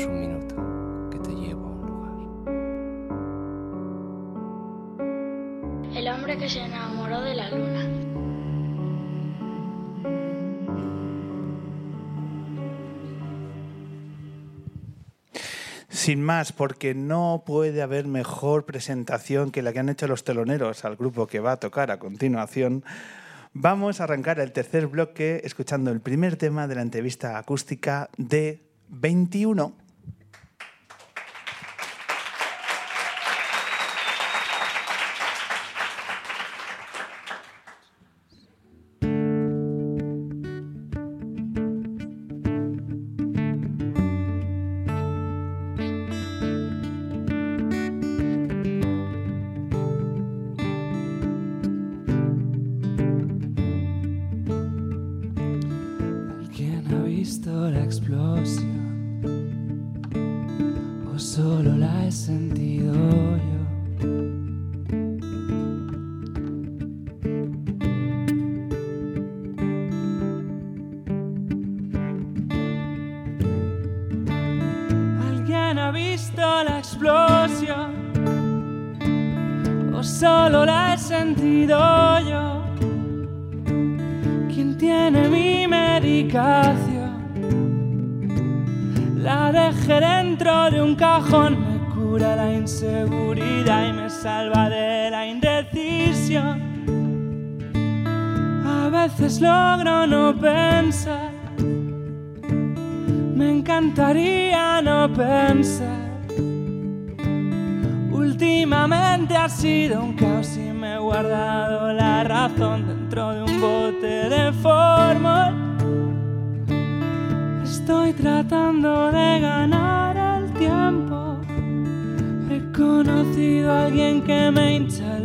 es un minuto que te llevo a un lugar. El hombre que se enamoró de la luna. Sin más, porque no puede haber mejor presentación que la que han hecho los teloneros al grupo que va a tocar a continuación. Vamos a arrancar el tercer bloque escuchando el primer tema de la entrevista acústica de 21. logro no pensar. Me encantaría no pensar. Últimamente ha sido un caos y me he guardado la razón dentro de un bote de formol. Estoy tratando de ganar el tiempo. He conocido a alguien que me interesa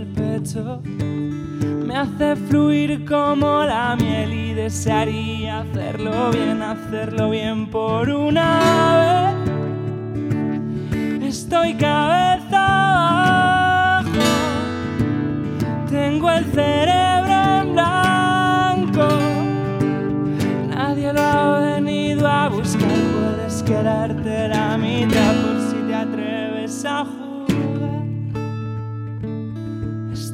me hace fluir como la miel y desearía hacerlo bien, hacerlo bien por una vez. Estoy cabeza abajo, tengo el cerebro en blanco. Nadie lo ha venido a buscar, puedes quedarte la mitad por si te atreves a jugar.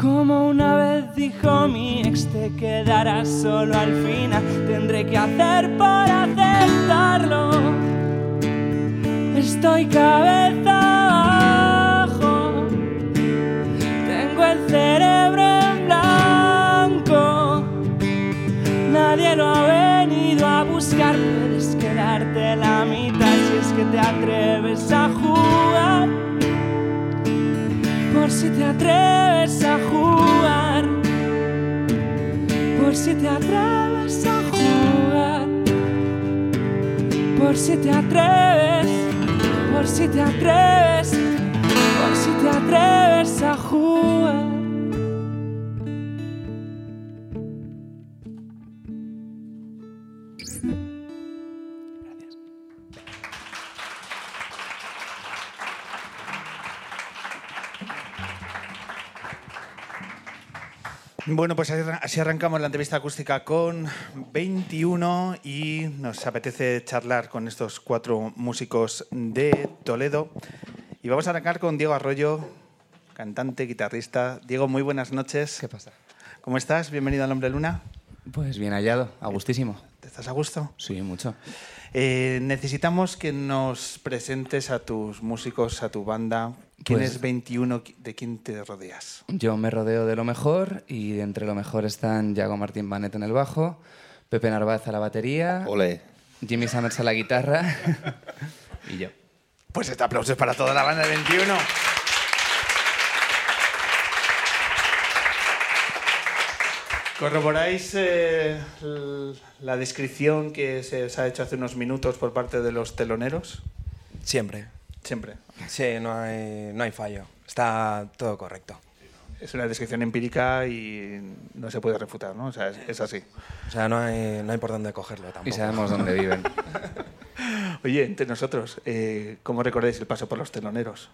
Como una vez dijo mi ex, te quedarás solo al final. Tendré que hacer para aceptarlo. Estoy cabeza abajo. Tengo el cerebro nadie lo ha venido a buscar. Puedes quedarte la mitad si es que te atreves a jugar. Por si te atreves a jugar. Por si te atreves a jugar. Por si te atreves. Por si te atreves. Por si te atreves a jugar. Bueno, pues así arrancamos la entrevista acústica con 21 y nos apetece charlar con estos cuatro músicos de Toledo. Y vamos a arrancar con Diego Arroyo, cantante, guitarrista. Diego, muy buenas noches. ¿Qué pasa? ¿Cómo estás? Bienvenido al Hombre Luna. Pues bien hallado, a gustísimo. ¿Te estás a gusto? Sí, mucho. Eh, necesitamos que nos presentes a tus músicos, a tu banda. ¿Quién pues es 21? ¿De quién te rodeas? Yo me rodeo de lo mejor y entre lo mejor están Yago Martín Banet en el bajo, Pepe Narváez a la batería, Jimmy Summers a la guitarra y yo. Pues este aplauso es para toda la banda de 21. ¿Corroboráis eh, la descripción que se os ha hecho hace unos minutos por parte de los teloneros? Siempre. Siempre. Sí, no hay, no hay fallo. Está todo correcto. Es una descripción empírica y no se puede refutar, ¿no? O sea, es, es así. O sea, no hay, no hay por dónde cogerlo tampoco. Y sabemos dónde viven. Oye, entre nosotros, eh, ¿cómo recordáis el paso por los teloneros?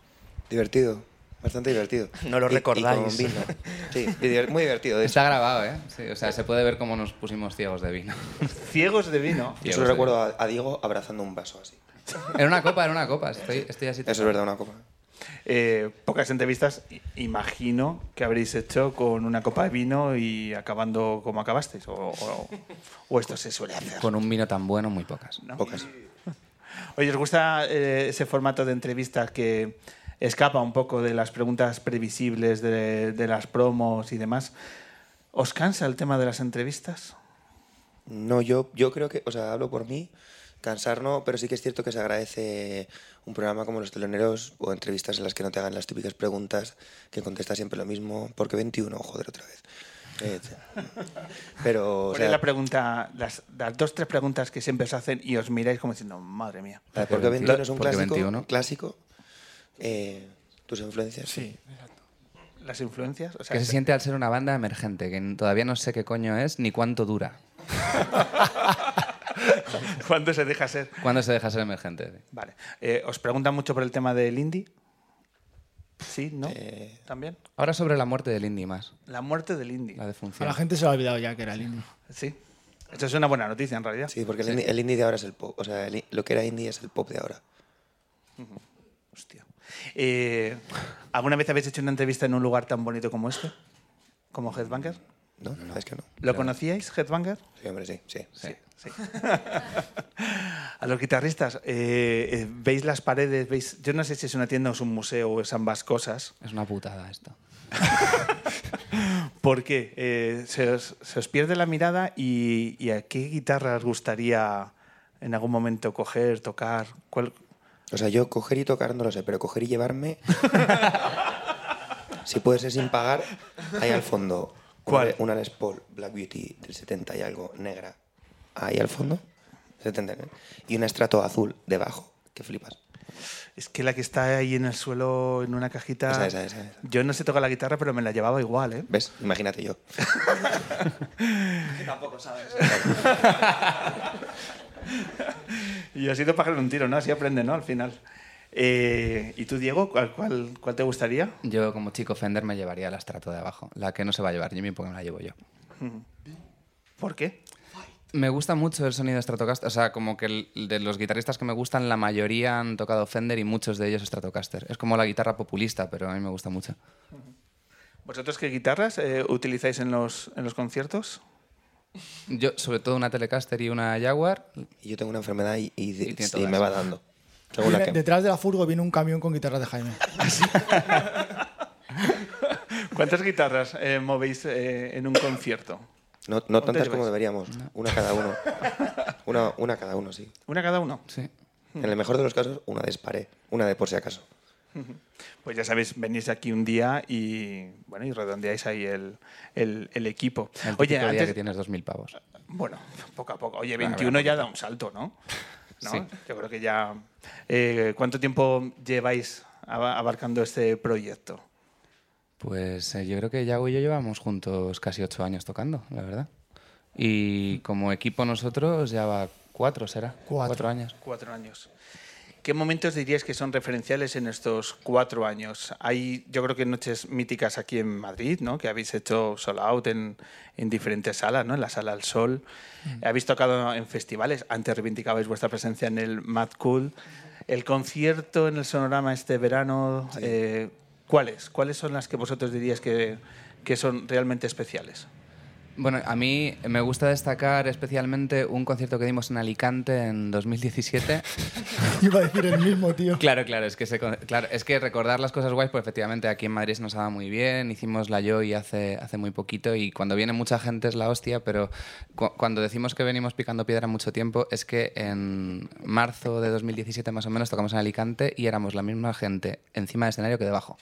Divertido, bastante divertido. No lo Y- y recordáis. con vino. Sí, muy divertido. Está grabado, ¿eh? Sí, o sea, se puede ver cómo nos pusimos ciegos de vino. Ciegos de vino. Yo solo recuerdo a, a Diego abrazando un vaso así. Era una copa, era una copa. Estoy, estoy así. Eso es verdad, una copa. Eh, pocas entrevistas, imagino que habréis hecho con una copa de vino y acabando como acabasteis. O, o- o esto se suele hacer. Con un vino tan bueno, muy pocas. ¿no? Pocas. Oye, ¿os gusta eh, ese formato de entrevista que escapa un poco de las preguntas previsibles de, de las promos y demás? ¿Os cansa el tema de las entrevistas? No, yo, yo creo que, o sea, hablo por mí, cansar no, pero sí que es cierto que se agradece un programa como Los Teloneros o entrevistas en las que no te hagan las típicas preguntas, que contestas siempre lo mismo, porque 21, joder, otra vez. Eh, pero, o ¿Cuál sea, es la pregunta, las, las dos, tres preguntas que siempre os hacen y os miráis como diciendo, madre mía? de porque 21 es un porque clásico, 21. clásico eh, tus influencias. Sí. ¿Las influencias? O sea, ¿Qué se siente al ser una banda emergente? Que todavía no sé qué coño es ni cuánto dura. ¿Cuándo se deja ser? ¿Cuándo se deja ser emergente? Vale. Eh, ¿Os preguntan mucho por el tema del indie? ¿Sí? ¿No? Eh, ¿También? Ahora sobre la muerte del indie más, La muerte del indie. la A defunción. la gente se le ha olvidado ya que era el indie. Sí. Eso es una buena noticia en realidad. Sí, porque el, indie, el indie de ahora es el pop. O sea, el lo que era indie es el pop de ahora. Hostia. Eh, ¿Alguna vez habéis hecho una entrevista en un lugar tan bonito como este? ¿Como Headbanger? ¿No? ¿Sabes que no? ¿Lo conocíais, Headbanger? Sí, hombre, sí, sí. Sí. Sí. A los guitarristas, eh, eh, ¿veis las paredes? ¿Veis? Yo no sé si es una tienda o es un museo o es ambas cosas. Es una putada esto. Porque eh, se, os, se os pierde la mirada y, y a qué guitarra os gustaría en algún momento coger, tocar. ¿Cuál? O sea, yo coger y tocar no lo sé, pero coger y llevarme. si puede ser sin pagar, ahí al fondo. ¿Cuál? Una, una Les Paul Black Beauty del 70 y algo negra. Ahí al fondo. 70, ¿eh? Y una estrato azul debajo. Que flipas. Es que la que está ahí en el suelo en una cajita. Esa, esa, esa, esa. Yo no sé tocar la guitarra, pero me la llevaba igual, ¿eh? ¿Ves? Imagínate yo. Tampoco sabes. Y ha sido pájaro en un tiro, ¿no? Así aprende, ¿no? Al final. Eh, ¿Y tú, Diego, cuál, cuál, cuál te gustaría? Yo como chico Fender me llevaría la estrato de abajo. La que no se va a llevar Jimmy porque me la llevo yo. ¿Por qué? Me gusta mucho el sonido Stratocaster. O sea, como que el- de los guitarristas que me gustan, la mayoría han tocado Fender y muchos de ellos Stratocaster. Es como la guitarra populista, pero a mí me gusta mucho. ¿Vosotros qué guitarras eh, utilizáis en los, en los conciertos? Yo, sobre todo una Telecaster y una Jaguar. Y yo tengo una enfermedad y, y, de- Y tiene y todas. me va dando. Según la Viene- que... Detrás de la furgo viene un camión con guitarras de Jaime. ¿Cuántas guitarras eh, movéis eh, en un concierto? No, no ¿Cuántas tantas lleváis? como deberíamos. Una cada uno. Una, una cada uno, sí. ¿Una cada uno? Sí. En el mejor de los casos, una de disparé. Una de por si acaso. Pues ya sabéis, venís aquí un día y bueno y redondeáis ahí el, el- el equipo. El Oye, típico día antes, que tienes 2.000 pavos. bueno, poco a poco. Oye, Bueno, 21 bueno, ya da un salto, ¿no? ¿No? Sí. Yo creo que ya. eh, ¿Cuánto tiempo lleváis aba- abarcando este proyecto? Pues eh, yo creo que Yago y yo llevamos juntos casi ocho años tocando, la verdad. Y como equipo nosotros ya va cuatro, ¿será? Cuatro. años. Cuatro años. ¿Qué momentos diríais que son referenciales en estos cuatro años? Hay, yo creo que noches míticas aquí en Madrid, ¿no? Que habéis hecho Soul Out en, en diferentes salas, ¿no? En la Sala al Sol. Habéis tocado en festivales. Antes reivindicabais vuestra presencia en el Mad Cool. El concierto en el Sonorama este verano, eh, ¿cuáles? ¿Cuáles son las que vosotros diríais que, que son realmente especiales? Bueno, a mí me gusta destacar especialmente un concierto que dimos en Alicante en 2017. Iba a decir el mismo, tío. Claro, claro, es que, se claro, es que recordar las cosas guays, pues efectivamente aquí en Madrid se nos ha dado muy bien, hicimos la Joy hace, hace muy poquito y cuando viene mucha gente es la hostia, pero cu- cuando decimos que venimos picando piedra mucho tiempo es que en marzo de 2017 más o menos tocamos en Alicante y éramos la misma gente encima del escenario que debajo.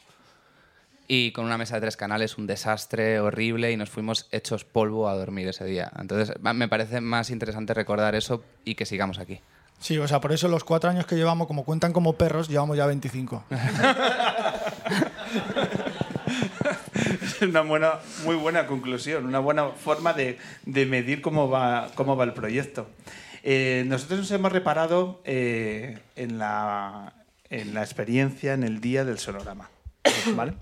Y con una mesa de tres canales, un desastre horrible y nos fuimos hechos polvo a dormir ese día. Entonces me parece más interesante recordar eso y que sigamos aquí. Sí, o sea, por eso los cuatro años que llevamos, como cuentan como perros, llevamos ya 25. Es una buena, muy buena conclusión, una buena forma de, de medir cómo va, cómo va el proyecto. Eh, nosotros nos hemos reparado eh, en, la, en la experiencia, en el día del sonorama. ¿vale?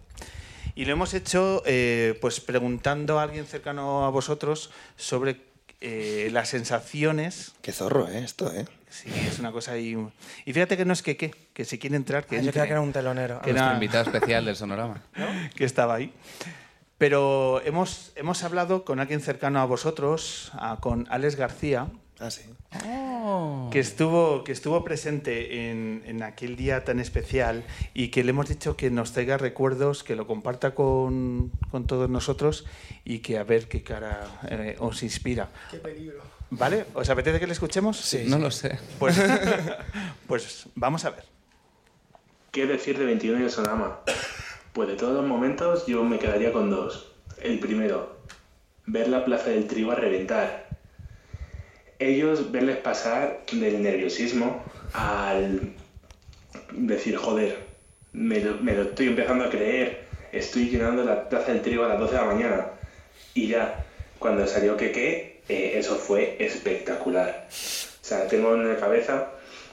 Y lo hemos hecho eh, pues preguntando a alguien cercano a vosotros sobre eh, las sensaciones. Qué zorro, ¿eh? Esto, ¿eh? Sí, es una cosa ahí. Y fíjate que no es que qué, que si quiere entrar, que Ah, yo creía que era un telonero. Que Nuestro era- invitado especial del Sonorama. que estaba ahí. Pero hemos, hemos hablado con alguien cercano a vosotros, a- con Alex García, Ah, sí. que estuvo, que estuvo presente en, en aquel día tan especial y que le hemos dicho que nos traiga recuerdos, que lo comparta con, con todos nosotros y que a ver qué cara eh, os inspira. Qué peligro. ¿Vale? ¿Os apetece que le escuchemos? Sí, no sí. lo sé. Pues, pues vamos a ver. ¿Qué decir de 21 y el Sonama? Pues de todos los momentos yo me quedaría con dos. El primero, ver la Plaza del Trigo a reventar. Ellos verles pasar del nerviosismo al decir, joder, me lo, estoy empezando a creer, estoy llenando la Plaza del Trigo a las 12 de la mañana. Y ya, cuando salió Keke, eh, eso fue espectacular. O sea, tengo en la cabeza,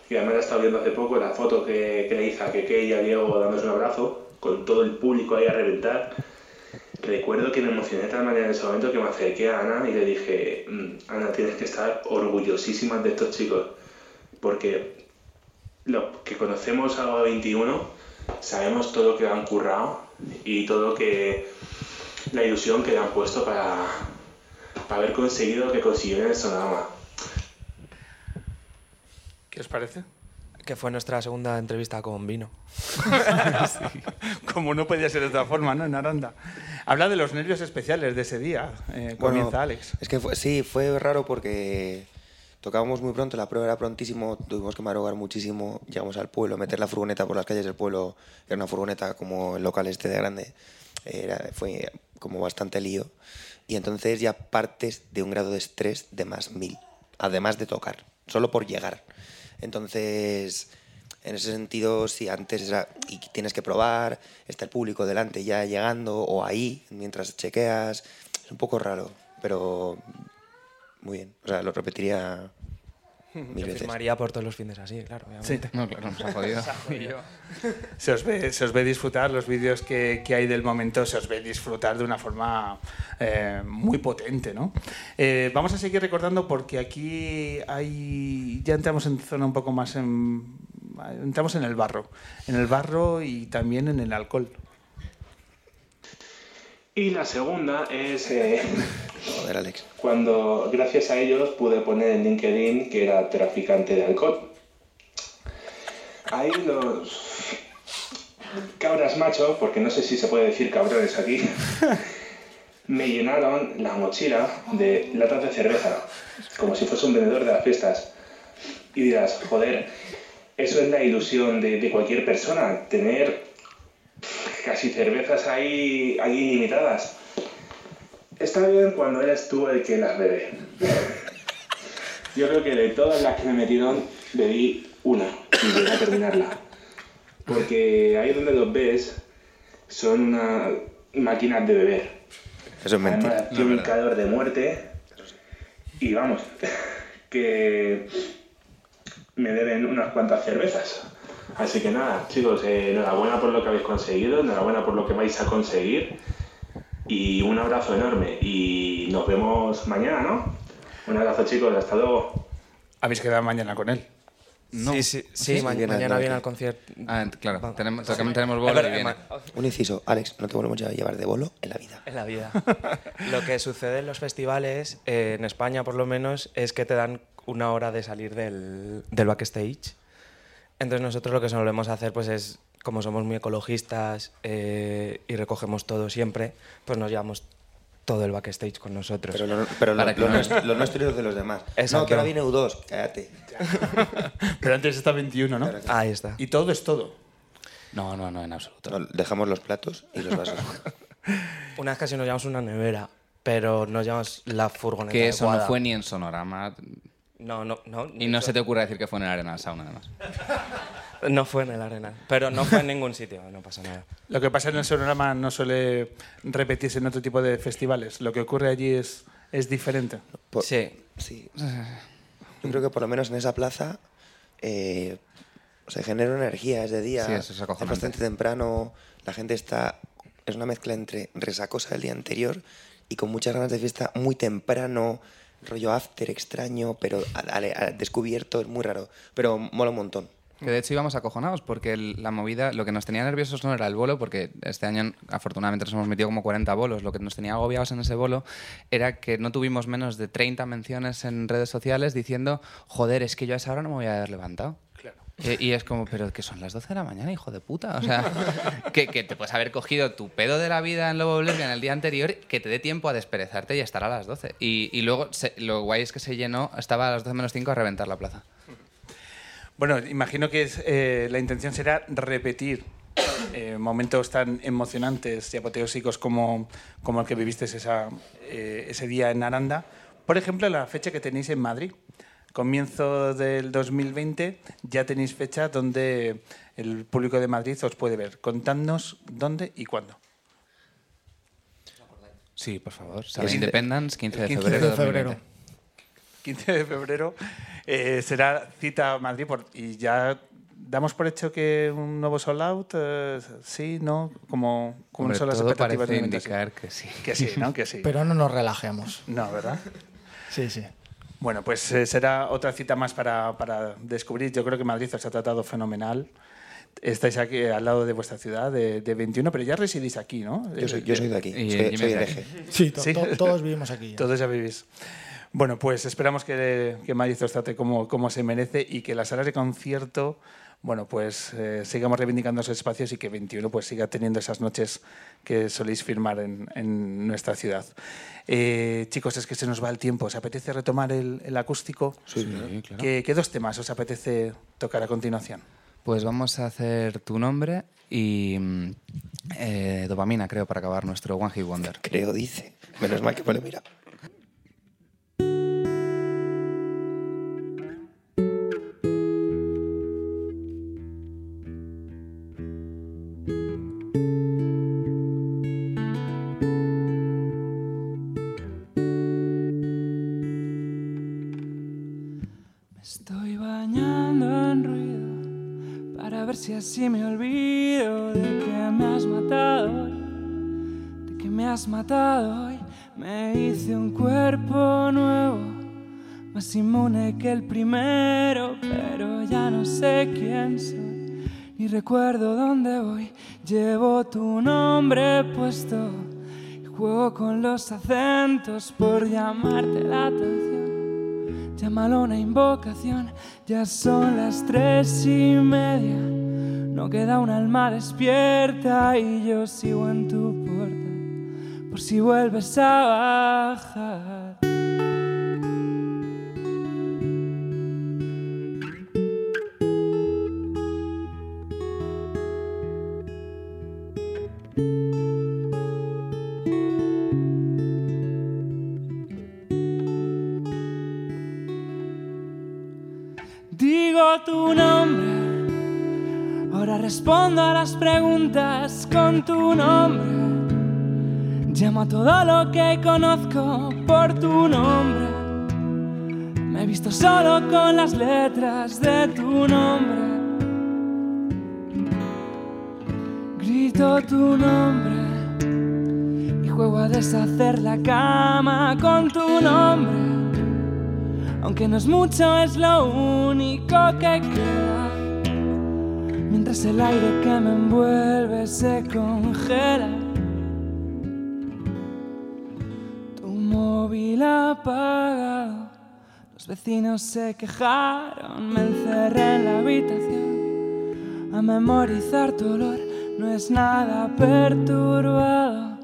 y además he estado viendo hace poco la foto que, que le hice a Keke y a Diego dándose un abrazo, con todo el público ahí a reventar. Recuerdo que me emocioné de tal manera en ese momento que me acerqué a Ana y le dije, "Mm, Ana, tienes que estar orgullosísima de estos chicos, porque los que conocemos a 21 sabemos todo lo que han currado y todo lo que la ilusión que le han puesto para, para haber conseguido lo que consiguieron en el Sonorama. ¿Qué os parece? Que fue nuestra segunda entrevista con Vino. Como no podía ser de otra forma, ¿no? En Aranda. Habla de los nervios especiales de ese día. Eh, comienza Bueno, Alex. Es que fue- sí, fue raro porque tocábamos muy pronto, la prueba era prontísimo, tuvimos que madrugar muchísimo, llegamos al pueblo, meter la furgoneta por las calles del pueblo, era una furgoneta como el local este de grande, era, fue como bastante lío. Y entonces ya partes de un grado de estrés de más mil, además de tocar, solo por llegar. Entonces, en ese sentido, sí, antes era, y tienes que probar, está el público delante ya llegando, o ahí, mientras chequeas, es un poco raro, pero muy bien. O sea, lo repetiría mil Yo veces. firmaría por todos los fines así, claro, obviamente. No, claro, nos ha jodido. Se os, ve, se os ve disfrutar los vídeos que, que hay del momento, se os ve disfrutar de una forma eh, muy potente, ¿no? Eh, vamos a seguir recordando porque aquí hay, ya entramos en zona un poco más en, entramos en el barro, en el barro y también en el alcohol. Y la segunda es eh, Joder, Alex. cuando gracias a ellos pude poner en LinkedIn que era traficante de alcohol. Ahí los cabras machos, porque no sé si se puede decir cabrones aquí, me llenaron la mochila de latas de cerveza, como si fuese un vendedor de las fiestas. Y dirás, joder, eso es la ilusión de, de cualquier persona, tener casi cervezas ahí, ahí ilimitadas. Está bien cuando eres tú el que las bebe. Yo creo que de todas las que me metieron, bebí una y llegué a terminarla. Porque ahí donde los ves, son unas máquinas de beber. Eso es mentira. Además, tiene un calor de muerte. Y vamos, que me deben unas cuantas cervezas. Así que nada, chicos, eh, enhorabuena por lo que habéis conseguido, enhorabuena por lo que vais a conseguir. Y un abrazo enorme. Y nos vemos mañana, ¿no? Un abrazo, chicos, hasta luego. Habéis quedado mañana con él. No. Sí, mañana norte. viene al concierto. Ah, claro, Va- tenemos, sí. también tenemos bolo y viene. Un inciso, Alex, no te volvemos a llevar de bolo en la vida. En la vida. Lo que sucede en los festivales, eh, en España por lo menos, es que te dan una hora de salir del, del backstage. Entonces nosotros lo que solemos hacer pues es, como somos muy ecologistas eh, y recogemos todo siempre, pues nos llevamos todo el backstage con nosotros. Pero, lo, pero lo, lo no- nuestro, lo nuestro es de los demás. Exacto. No, que ahora viene U2, cállate. Pero antes está 21, ¿no? Ahí está. Y todo es todo. No, no, no, en absoluto. No, dejamos los platos y los vasos. Una vez casi nos llevamos una nevera, pero nos llevamos la furgoneta Que eso no adecuada. fue ni en Sonorama. No, no, no. Y no se te ocurre decir que fue en el Arenal Sauna, además. No fue en el Arenal. Pero no fue en ningún sitio, no pasa nada. Lo que pasa en el Sonorama no suele repetirse en otro tipo de festivales. Lo que ocurre allí es, es diferente. Por- Sí. Sí. Yo creo que por lo menos en esa plaza eh, se genera energía, es de día, Sí, eso es acojonante. bastante temprano, la gente está... Es una mezcla entre resacosa del día anterior y con muchas ganas de fiesta muy temprano, rollo after extraño, pero a- a- a- descubierto, es muy raro, pero mola un montón. Que de hecho íbamos acojonados porque el- la movida, lo que nos tenía nerviosos no era el bolo, porque este año afortunadamente nos hemos metido como 40 bolos. Lo que nos tenía agobiados en ese bolo era que no tuvimos menos de 30 menciones en redes sociales diciendo, joder, es que yo a esa hora no me voy a haber levantado. Eh, y es como, pero que son las 12 de la mañana, hijo de puta. O sea, que, que te puedes haber cogido tu pedo de la vida en Lobo Lesbian el día anterior, que te dé tiempo a desperezarte y estar a las 12. Y, y luego se- lo guay es que se llenó, estaba a las 12 menos 5 a reventar la plaza. Bueno, imagino que es, eh, la intención será repetir eh, momentos tan emocionantes y apoteósicos como, como el que viviste esa, eh, ese día en Aranda. Por ejemplo, la fecha que tenéis en Madrid. Comienzo del 2020 ya tenéis fecha donde el público de Madrid os puede ver. Contadnos dónde y cuándo. Sí, por favor. Sala de- Independence, 15 de 15 febrero. de 2020. Febrero. 15 de febrero eh, será cita a Madrid por- y ya damos por hecho que un nuevo sold out, eh, sí, no, como, como Hombre, son las todo expectativas parece de indicar que sí. Que sí, ¿no? Que sí. Pero no nos relajemos. No, ¿verdad? Sí, sí. Bueno, pues eh, será otra cita más para, para descubrir. Yo creo que Madrid os ha tratado fenomenal. Estáis aquí eh, al lado de vuestra ciudad, de, de 21, pero ya residís aquí, ¿no? Yo soy, yo soy de aquí, Y soy, soy de hereje. Sí, to- Sí. to- todos vivimos aquí. ya. Todos ya vivís. Bueno, pues esperamos que, que os trate como, como se merece y que las salas de concierto, bueno, pues eh, sigamos reivindicando esos espacios y que 21 pues siga teniendo esas noches que soléis firmar en, en nuestra ciudad. Eh, chicos, es que se nos va el tiempo. ¿Os apetece retomar el, el acústico? Sí, claro. ¿Qué, qué dos temas os apetece tocar a continuación? Pues vamos a hacer tu nombre y mm, eh, dopamina, creo, para acabar nuestro One Hit Wonder. Creo, dice. Menos mal que pone, mira. Me olvido de que me has matado de que me has matado hoy. Me hice un cuerpo nuevo, más inmune que el primero, pero ya no sé quién soy, ni recuerdo dónde voy. Llevo tu nombre puesto y juego con los acentos por llamarte la atención. Llámalo una invocación, ya son las tres y media. No queda un alma despierta y yo sigo en tu puerta por si vuelves a bajar. Digo tu nombre, ahora respondo a las preguntas con tu nombre. Llamo a todo lo que conozco por tu nombre. Me he visto solo con las letras de tu nombre. Grito tu nombre y juego a deshacer la cama con tu nombre. Aunque no es mucho, es lo único que queda. Mientras el aire que me envuelve se congela. Tu móvil apagado. Los vecinos se quejaron, me encerré en la habitación. A memorizar tu olor no es nada perturbado.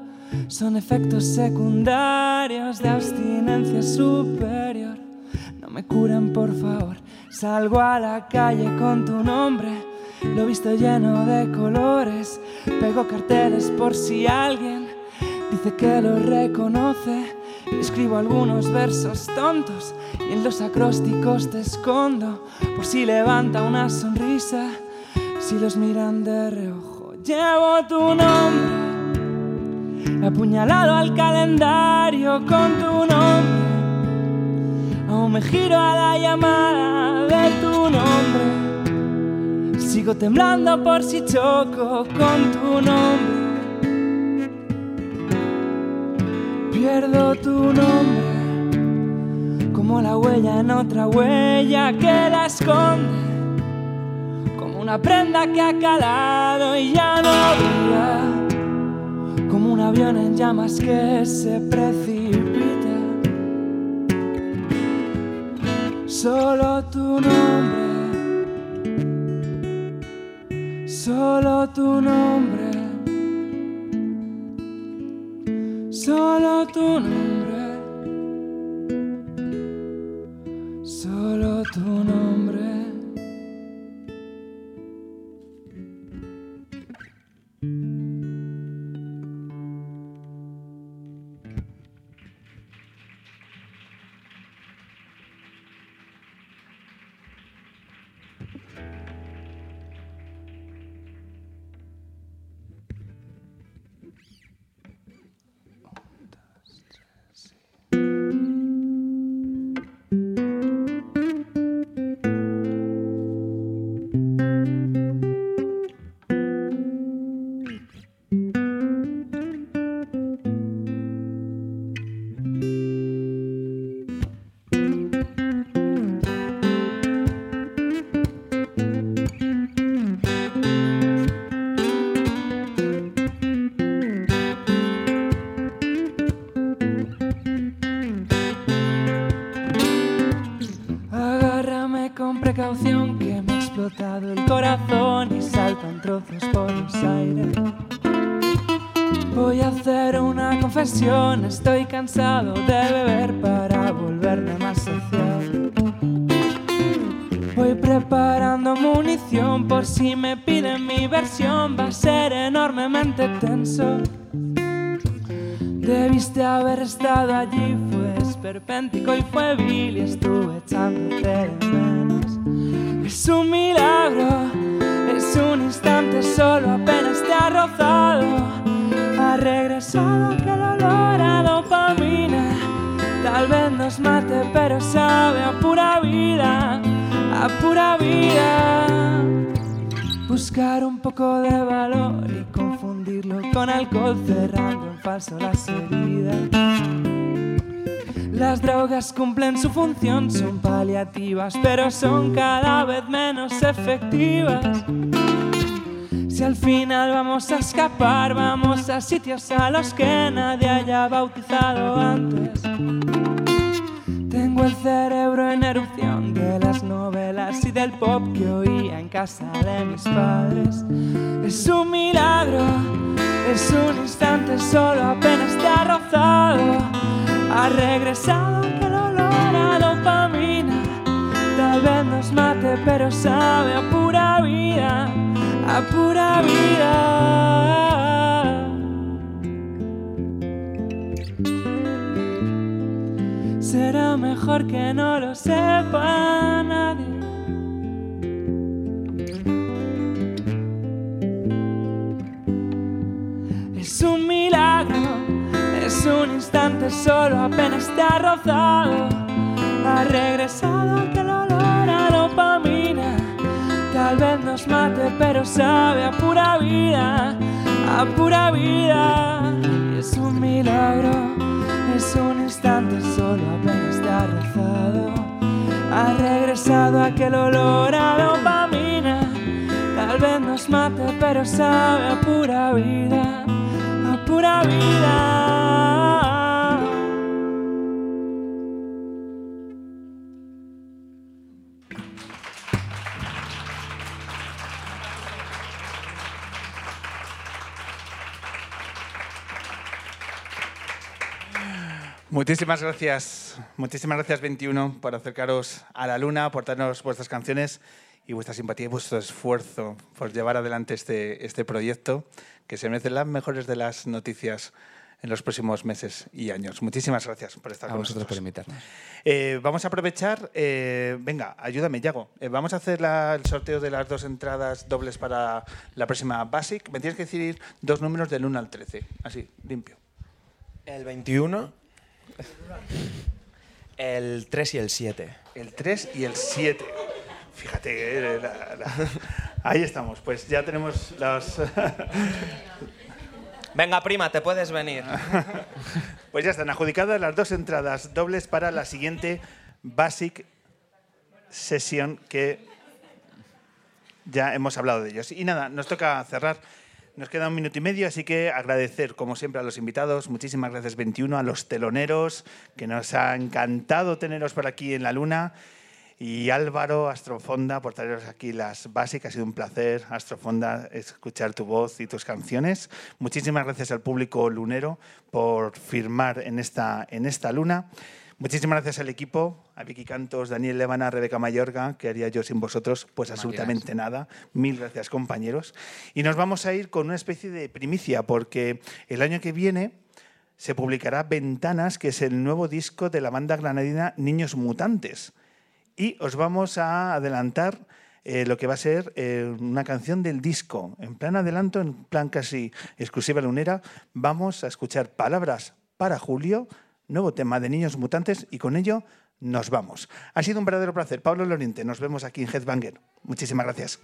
Son efectos secundarios de abstinencia superior. No me curen, por favor. Salgo a la calle con tu nombre. Lo he visto lleno de colores. Pego carteles por si alguien dice que lo reconoce. Escribo algunos versos tontos y en los acrósticos te escondo por si levanta una sonrisa, si los miran de reojo. Llevo tu nombre apuñalado al calendario con tu nombre. Aún me giro a la llamada de tu nombre. Sigo temblando por si choco con tu nombre. Pierdo tu nombre como la huella en otra huella que la esconde. Como una prenda que ha calado y ya no brilla como un avión en llamas que se precipita. Solo tu nombre, solo tu nombre, solo, apenas te ha rozado. Ha regresado aquel olor a dopamina. Tal vez nos mate, pero sabe a pura vida, a pura vida. Buscar un poco de valor y confundirlo con alcohol, cerrando en falso las heridas. Las drogas cumplen su función, son paliativas, pero son cada vez menos efectivas. Si al final vamos a escapar, vamos a sitios a los que nadie haya bautizado antes. Tengo el cerebro en erupción de las novelas y del pop que oía en casa de mis padres. Es un milagro, es un instante solo, apenas te ha rozado. Ha regresado aquel olor a dopamina. Tal vez nos mate, pero sabe a pura vida, a pura vida. Será mejor que no lo sepa nadie. Es un milagro, es un instante solo, apenas te ha rozado. Ha regresado a dopamina. Tal vez nos mate, pero sabe a pura vida, a pura vida. Y es un milagro, es un instante solo, apenas te ha. Ha regresado aquel olor a dopamina. Tal vez nos mate, pero sabe a pura vida, a pura vida. Muchísimas gracias, muchísimas gracias 21 por acercaros a la luna, por darnos vuestras canciones y vuestra simpatía y vuestro esfuerzo por llevar adelante este, este proyecto que se merece las mejores de las noticias en los próximos meses y años. Muchísimas gracias por estar A con vosotros por nosotros. invitarnos. Eh, vamos a aprovechar, eh, venga, ayúdame, Yago. Eh, vamos a hacer la- el sorteo de las dos entradas dobles para la próxima Basic. Me tienes que decir dos números del 1 al 13, así, limpio. El 21, el 3 y el 7. El 3 y el 7. Fíjate, eh, la- la- ahí estamos. Pues ya tenemos los... Venga, prima, te puedes venir. Pues ya están adjudicadas las dos entradas dobles para la siguiente Basic sesión que ya hemos hablado de ellos. Y nada, nos toca cerrar. Nos queda un minuto y medio, así que agradecer, como siempre, a los invitados. Muchísimas gracias, 21, a los teloneros, que nos ha encantado teneros por aquí en la Luna. Y Álvaro Astrofonda, por traeros aquí las básicas. Ha sido un placer, Astrofonda, escuchar tu voz y tus canciones. Muchísimas gracias al público lunero por firmar en esta, en esta luna. Muchísimas gracias al equipo, a Vicky Cantos, Daniel Levana, Rebeca Mayorga, que haría yo sin vosotros, pues absolutamente nada. Mil gracias, compañeros. Y nos vamos a ir con una especie de primicia, porque el año que viene se publicará Ventanas, que es el nuevo disco de la banda granadina Niños Mutantes. Y os vamos a adelantar eh, lo que va a ser eh, una canción del disco. En plan adelanto, en plan casi exclusiva lunera, vamos a escuchar Palabras para Julio, nuevo tema de Niños Mutantes, y con ello nos vamos. Ha sido un verdadero placer. Pablo Loriente, nos vemos aquí en Headbanger. Muchísimas gracias.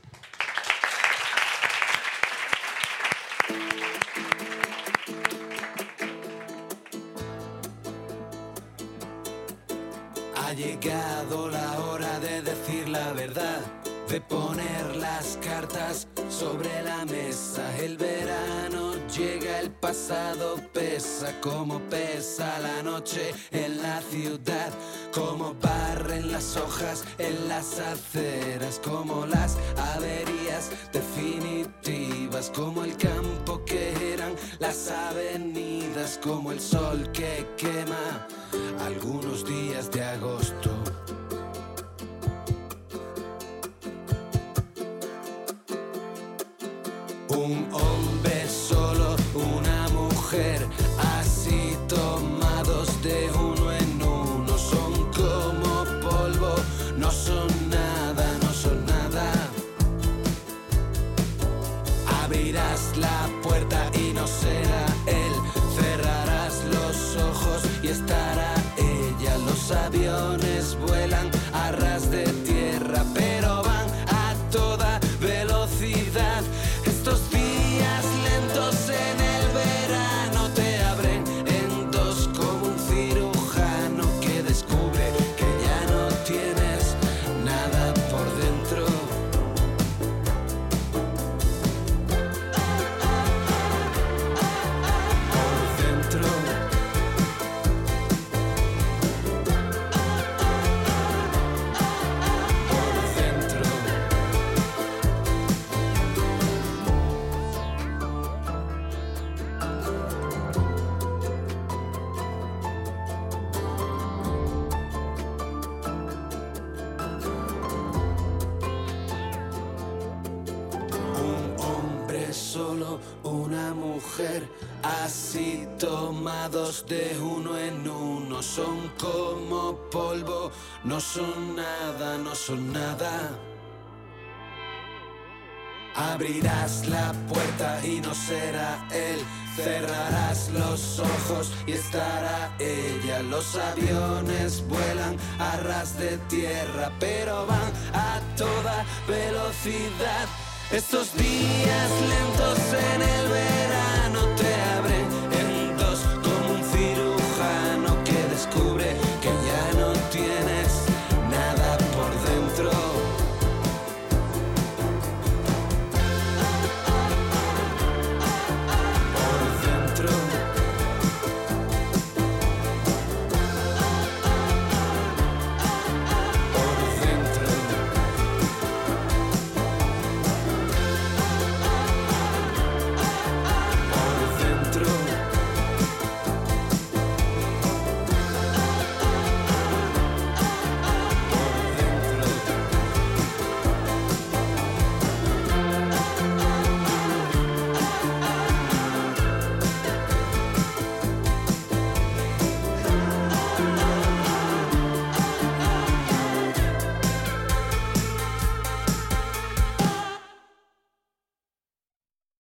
Pesa, como pesa la noche en la ciudad, como barren las hojas en las aceras, como las averías definitivas, como el campo que eran las avenidas, como el sol que quema algunos días de agosto. Un de uno en uno, son como polvo, no son nada, no son nada. Abrirás la puerta y no será él. Cerrarás los ojos y estará ella. Los aviones vuelan a ras de tierra, pero van a toda velocidad. Estos días lentos en el verano te